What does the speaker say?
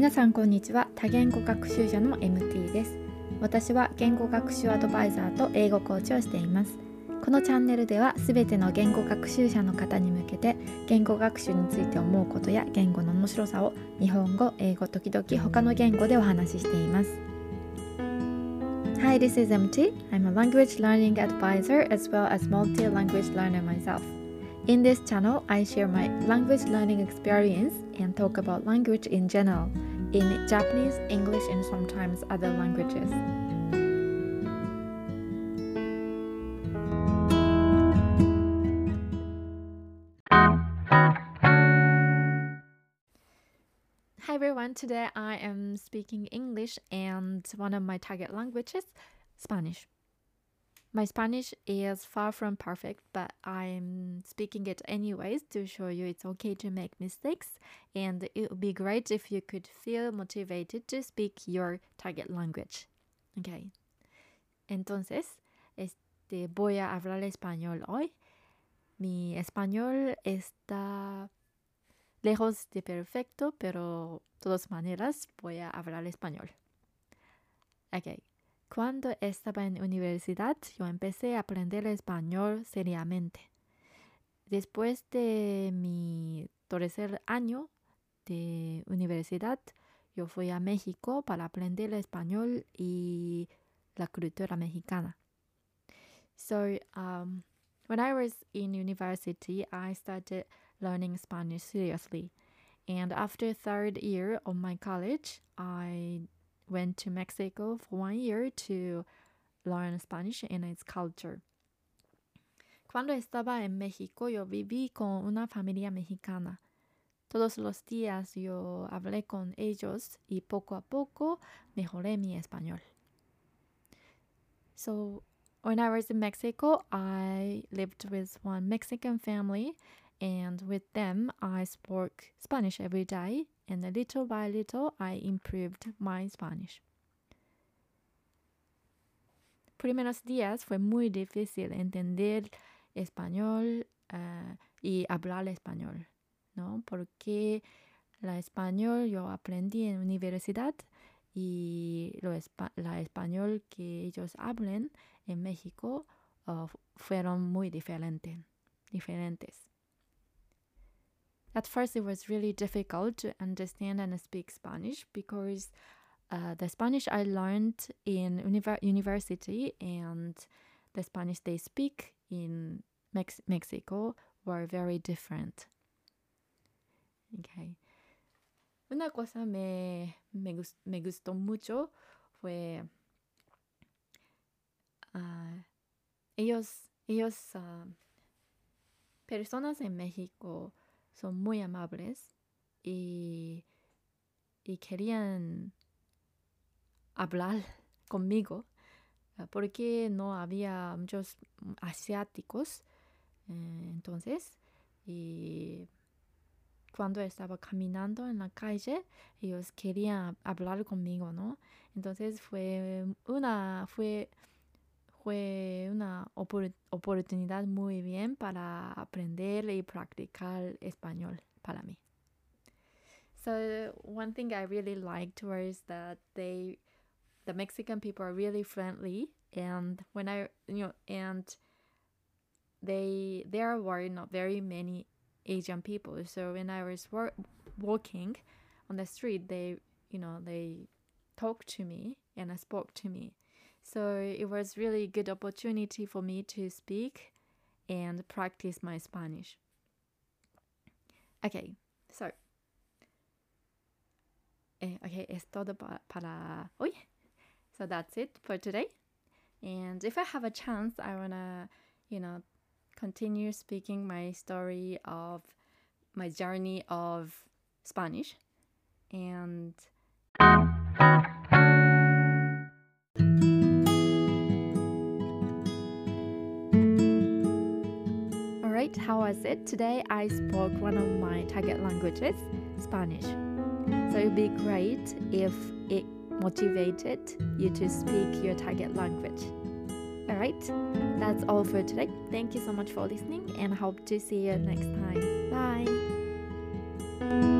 皆さんこんにちは多言語学習者の MT です私は言語学習アドバイザーと英語コーチをしていますこのチャンネルではすべての言語学習者の方に向けて言語学習について思うことや言語の面白さを日本語、英語、時々他の言語でお話ししています Hi, this is MT. I'm a language learning advisor as well as multi-language learner myself. In this channel, I share my language learning experience and talk about language in general in Japanese, English, and sometimes other languages. Hi everyone, today I am speaking English and one of my target languages, Spanish. My Spanish is far from perfect, but I'm speaking it anyways to show you it's okay to make mistakes. And it would be great if you could feel motivated to speak your target language. Okay. Entonces, este, voy a hablar español hoy. Mi español está lejos de perfecto, pero de todas maneras voy a hablar español. Okay. Cuando estaba en universidad, yo empecé a aprender español seriamente. Después de mi tercer año de universidad, yo fui a México para aprender español y la cultura mexicana. So, um, when I was in university, I started learning Spanish seriously. And after third year of my college, I went to Mexico for one year to learn Spanish and its culture. Cuando estaba en México, yo viví con una familia mexicana. Todos los días yo hablé con ellos y poco a poco mejoré mi español. So, when I was in Mexico, I lived with one Mexican family, and with them, I spoke Spanish every day and little by little I improved my Spanish. Primeros días fue muy difícil entender español uh, y hablar español, ¿no? Porque la español yo aprendí en universidad y la español que ellos hablan en México uh, fueron muy diferente, diferentes. At first, it was really difficult to understand and speak Spanish because uh, the Spanish I learned in univer university and the Spanish they speak in Mex Mexico were very different. Okay. Una cosa me, me, gust- me gustó mucho fue uh, ellos, ellos uh, personas en México son muy amables y, y querían hablar conmigo porque no había muchos asiáticos eh, entonces y cuando estaba caminando en la calle ellos querían hablar conmigo no entonces fue una fue fue una opor oportunidad muy bien para aprender y practicar español para mí. So one thing I really liked was that they, the Mexican people are really friendly, and when I, you know, and they there were not very many Asian people. So when I was walking on the street, they, you know, they talked to me and spoke to me. So it was really good opportunity for me to speak and practice my Spanish. Okay, so eh, okay, es todo para hoy. So that's it for today. And if I have a chance, I wanna, you know, continue speaking my story of my journey of Spanish and Alright, how was it? Today I spoke one of my target languages, Spanish. So it would be great if it motivated you to speak your target language. Alright, that's all for today. Thank you so much for listening and hope to see you next time. Bye.